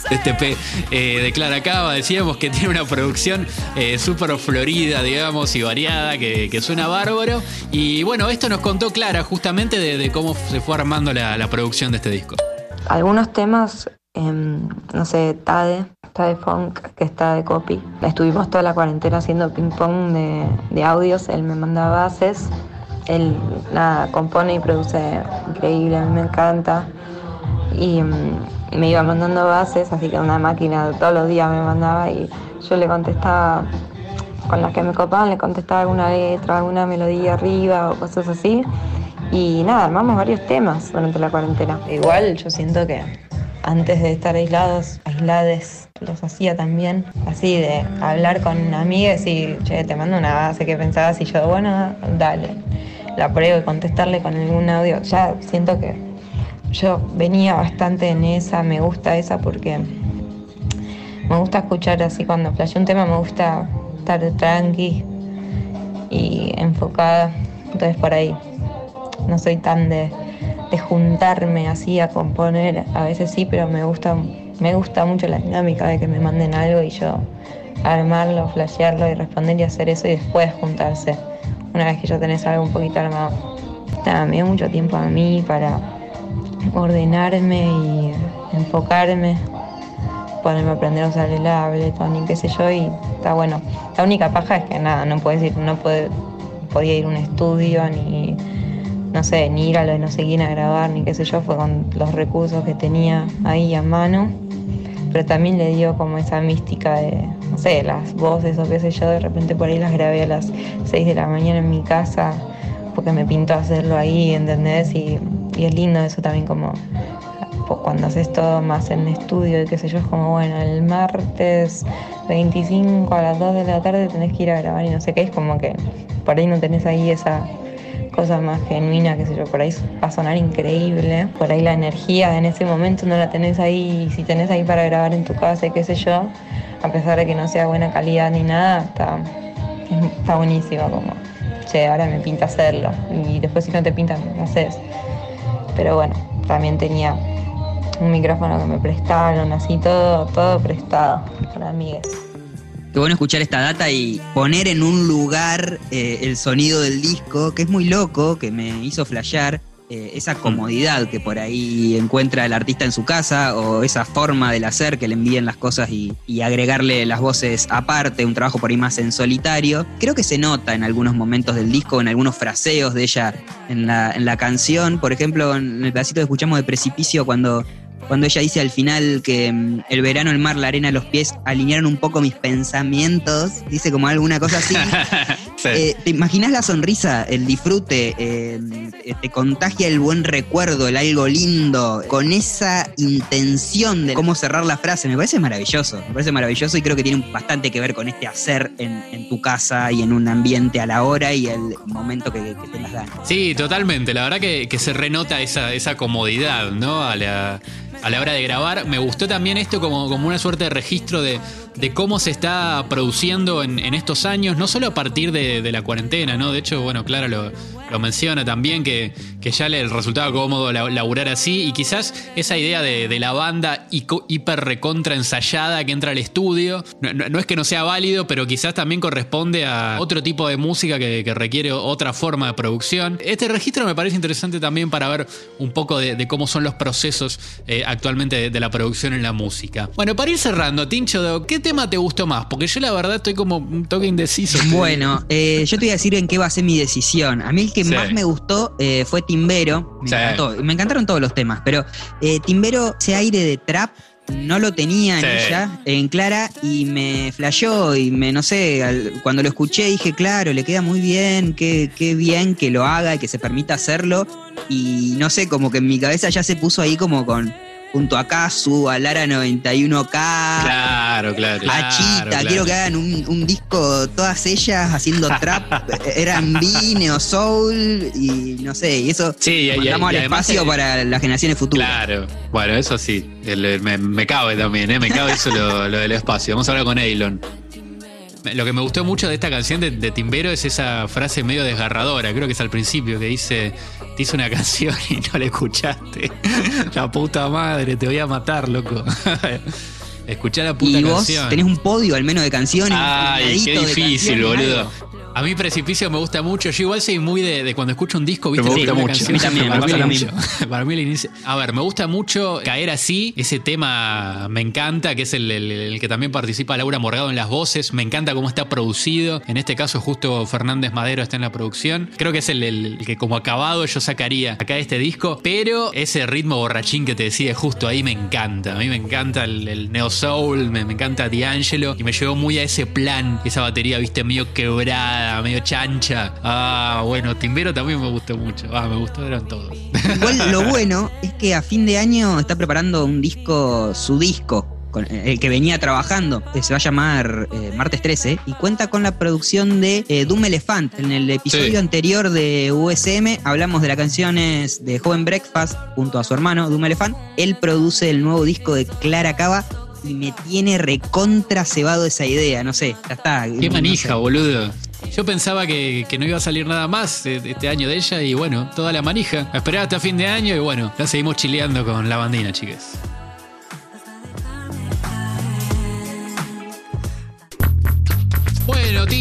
Este P eh, de Clara Cava, decíamos que tiene una producción eh, súper florida, digamos, y variada, que, que suena bárbaro. Y bueno, esto nos contó Clara justamente de, cómo se fue armando la, la producción de este disco. Algunos temas, em, no sé, Tade, Tade Funk, que está de copy. Estuvimos toda la cuarentena haciendo ping-pong de, de audios, él me mandaba bases, él nada, compone y produce increíble, a mí me encanta. Y em, me iba mandando bases, así que una máquina todos los días me mandaba y yo le contestaba con las que me copaban, le contestaba alguna letra, alguna melodía arriba o cosas así. Y nada, armamos varios temas durante la cuarentena. Igual yo siento que antes de estar aislados, aislades, los hacía también. Así de hablar con amigas y, che, te mando una base que pensabas y yo, bueno, dale. La pruebo y contestarle con algún audio. Ya siento que yo venía bastante en esa, me gusta esa porque me gusta escuchar así cuando flasheo un tema, me gusta estar tranqui y enfocada. Entonces por ahí no soy tan de, de juntarme así a componer, a veces sí, pero me gusta, me gusta mucho la dinámica de que me manden algo y yo armarlo, flashearlo y responder y hacer eso y después juntarse. Una vez que ya tenés algo un poquito armado. Nada, me dio mucho tiempo a mí para ordenarme y enfocarme, ponerme a aprender a usar el Ableton y qué sé yo, y está bueno. La única paja es que nada, no puedes ir, no puede, podía ir a un estudio ni no sé, ni ir a lo de no sé quién a grabar, ni qué sé yo, fue con los recursos que tenía ahí a mano. Pero también le dio como esa mística de, no sé, las voces o qué sé yo, de repente por ahí las grabé a las 6 de la mañana en mi casa, porque me pintó hacerlo ahí, ¿entendés? Y, y es lindo eso también como pues, cuando haces todo más en estudio y qué sé yo, es como, bueno, el martes 25 a las 2 de la tarde tenés que ir a grabar y no sé qué, es como que por ahí no tenés ahí esa cosa más genuina, qué sé yo, por ahí va a sonar increíble, por ahí la energía en ese momento no la tenés ahí, y si tenés ahí para grabar en tu casa y qué sé yo, a pesar de que no sea buena calidad ni nada, está, está buenísimo como, che, ahora me pinta hacerlo, y después si no te pinta, lo haces. Pero bueno, también tenía un micrófono que me prestaron, así todo, todo prestado para amigues. Qué bueno escuchar esta data y poner en un lugar eh, el sonido del disco, que es muy loco, que me hizo flashear eh, esa comodidad que por ahí encuentra el artista en su casa o esa forma del hacer que le envíen las cosas y, agregarle las voces aparte, un trabajo por ahí más en solitario. Creo que se nota en algunos momentos del disco, en algunos fraseos de ella en la, en la canción. Por ejemplo, en el pedacito que escuchamos de Precipicio, cuando cuando ella dice al final que mm, el verano, el mar, la arena, los pies alinearon un poco mis pensamientos, dice como alguna cosa así. (laughs) Sí. Eh, ¿Te imaginas la sonrisa, el disfrute, eh, te contagia el buen recuerdo, el algo lindo, con esa intención de cómo cerrar la frase? Me parece maravilloso, me parece maravilloso y creo que tiene bastante que ver con este hacer en, en tu casa y en un ambiente a la hora y el momento que, que tengas ganas. Sí, totalmente. La verdad que, que se renota esa, esa comodidad, ¿no? A la, a la hora de grabar. Me gustó también esto como, como una suerte de registro de, de cómo se está produciendo en, en estos años, no solo a partir de, la cuarentena, ¿no? De hecho, bueno, Clara lo, lo menciona también, que, que ya le resultaba cómodo la- laburar así y quizás esa idea de, de la banda hiper recontra ensayada que entra al estudio, no, no- es que no sea válido, pero quizás también corresponde a otro tipo de música que, requiere otra forma de producción. Este registro me parece interesante también para ver un poco de, de cómo son los procesos eh, actualmente de, de la producción en la música. Bueno, para ir cerrando, Tincho, ¿qué tema te gustó más? Porque yo la verdad estoy como un toque indeciso. (laughs) Bueno, eh, yo te voy a decir en qué basé mi decisión. A mí el que Sí. más me gustó eh, fue Timbero. Me, Sí. encantó. me encantaron todos los temas, pero eh, Timbero, ese aire de trap, no lo tenía en ella, en Clara, y me flasheó y me, no sé, al- cuando lo escuché dije, claro, le queda muy bien, qué, qué bien que lo haga y que se permita hacerlo. Y no sé, como que en mi cabeza ya se puso ahí como con, junto a Kazu, a Lara 91K. Claro, claro. A Chita, claro. quiero que hagan un, un disco, todas ellas haciendo trap, (laughs) eran B, Neo Soul y no sé, y eso Sí, y- mandamos y al espacio para las generaciones futuras. Claro, bueno, eso sí, el- el- me, me cabe también, ¿eh? me cabe eso lo, lo del espacio. Vamos a hablar con Eilon. Lo que me gustó mucho de esta canción de, de Timbero es esa frase medio desgarradora, creo que es al principio, que dice, te hice una (laughs) canción y no la escuchaste. (laughs) La puta madre, te voy a matar, loco. (laughs) Escuchá la puta y vos canción. tenés un podio al menos de canciones. Ay, qué difícil, canciones, boludo. algo. A mí Precipicio me gusta mucho. Yo igual soy muy de, de cuando escucho un disco, ¿viste? Me gusta mucho. canción, A mí también, (laughs) para me mí pasa (laughs) el- Para mí el inicio. A ver, me gusta mucho caer así. Ese tema me encanta, que es el, el- el que también participa Laura Morgado en las voces. Me encanta cómo está producido. En este caso, justo Fernández Madero está en la producción. Creo que es el, que como acabado yo sacaría acá de este disco. Pero ese ritmo borrachín que te decía justo ahí me encanta. A mí me encanta el, el Neo Soul, me, me encanta D'Angelo. Y me llevó muy a ese plan. Esa batería, viste, medio quebrada pesada, medio chancha. Ah, bueno, Timbero también me gustó mucho. Ah, me gustaron todos. Igual lo (laughs) bueno es que a fin de año está preparando un disco, su disco, con el que venía trabajando. eh, Se va a llamar eh, Martes 13 y cuenta con la producción de eh, Doom Elephant. En el episodio Sí. anterior de USM hablamos de las canciones de Joven Breakfast junto a su hermano Doom Elephant. Él produce el nuevo disco de Clara Cava me tiene recontra cebado esa idea. No sé, ya está. Qué no manija, sé. boludo. Yo pensaba que, que no iba a salir nada más este año de ella y bueno, toda la manija. Esperaba hasta fin de año y bueno, ya seguimos chileando con la bandina, chicas.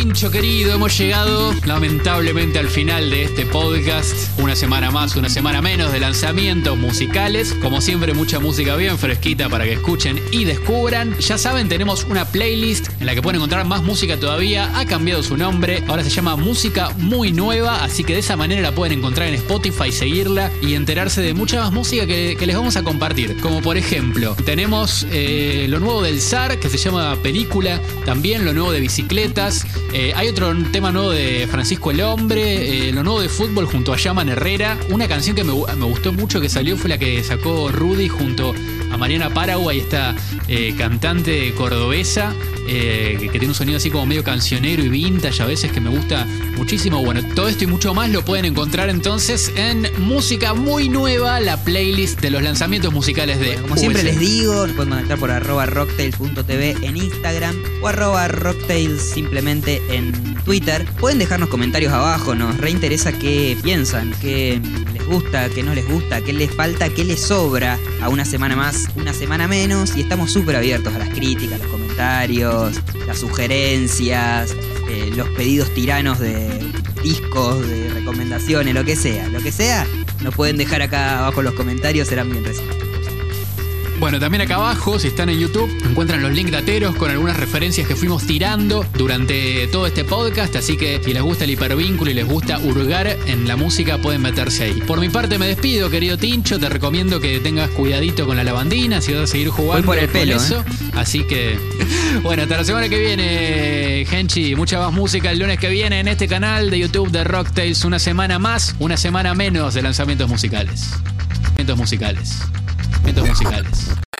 Querido, hemos llegado lamentablemente al final de este podcast. Una semana más, una semana menos de lanzamientos musicales. Como siempre, mucha música bien fresquita para que escuchen y descubran. Ya saben, tenemos una playlist en la que pueden encontrar más música todavía. Ha cambiado su nombre, ahora se llama Música Muy Nueva, así que de esa manera la pueden encontrar en Spotify, seguirla y enterarse de mucha más música que, que les vamos a compartir. Como por ejemplo, tenemos eh, lo nuevo del SAR, que se llama Película, también lo nuevo de Bicicletas. Eh, hay otro tema nuevo de Francisco el Hombre, eh, lo nuevo de fútbol junto a Yaman Herrera. Una canción que me, gu- me gustó mucho que salió fue la que sacó Rudy junto a Mariana Paraguay, esta eh, cantante cordobesa, eh, que, que tiene un sonido así como medio cancionero y vintage a veces que me gusta muchísimo. Bueno, todo esto y mucho más lo pueden encontrar entonces en Música Muy Nueva, la playlist de los lanzamientos musicales de Como siempre les digo, nos pueden conectar por arroba rocktails.tv en Instagram o arroba rocktails simplemente en Twitter. Pueden dejarnos comentarios abajo, nos reinteresa qué piensan, qué les gusta, qué no les gusta, qué les falta, qué les sobra a una semana más, una semana menos. Y estamos súper abiertos a las críticas, los comentarios, las sugerencias, eh, los pedidos tiranos de discos, de recomendaciones, lo que sea. Lo que sea, nos pueden dejar acá abajo en los comentarios, serán bien recibidos. Bueno, también acá abajo, si están en YouTube, encuentran los links dateros con algunas referencias que fuimos tirando durante todo este podcast. Así que si les gusta el hipervínculo y les gusta hurgar en la música, pueden meterse ahí. Por mi parte, me despido, querido Tincho. Te recomiendo que tengas cuidadito con la lavandina si vas a seguir jugando por el con pelo, eso. Así que, bueno, hasta la semana que viene, Genchi. Mucha más música el lunes que viene en este canal de YouTube de Rocktails. Una semana más, una semana menos de lanzamientos musicales. Lanzamientos musicales. Lanzamientos musicales.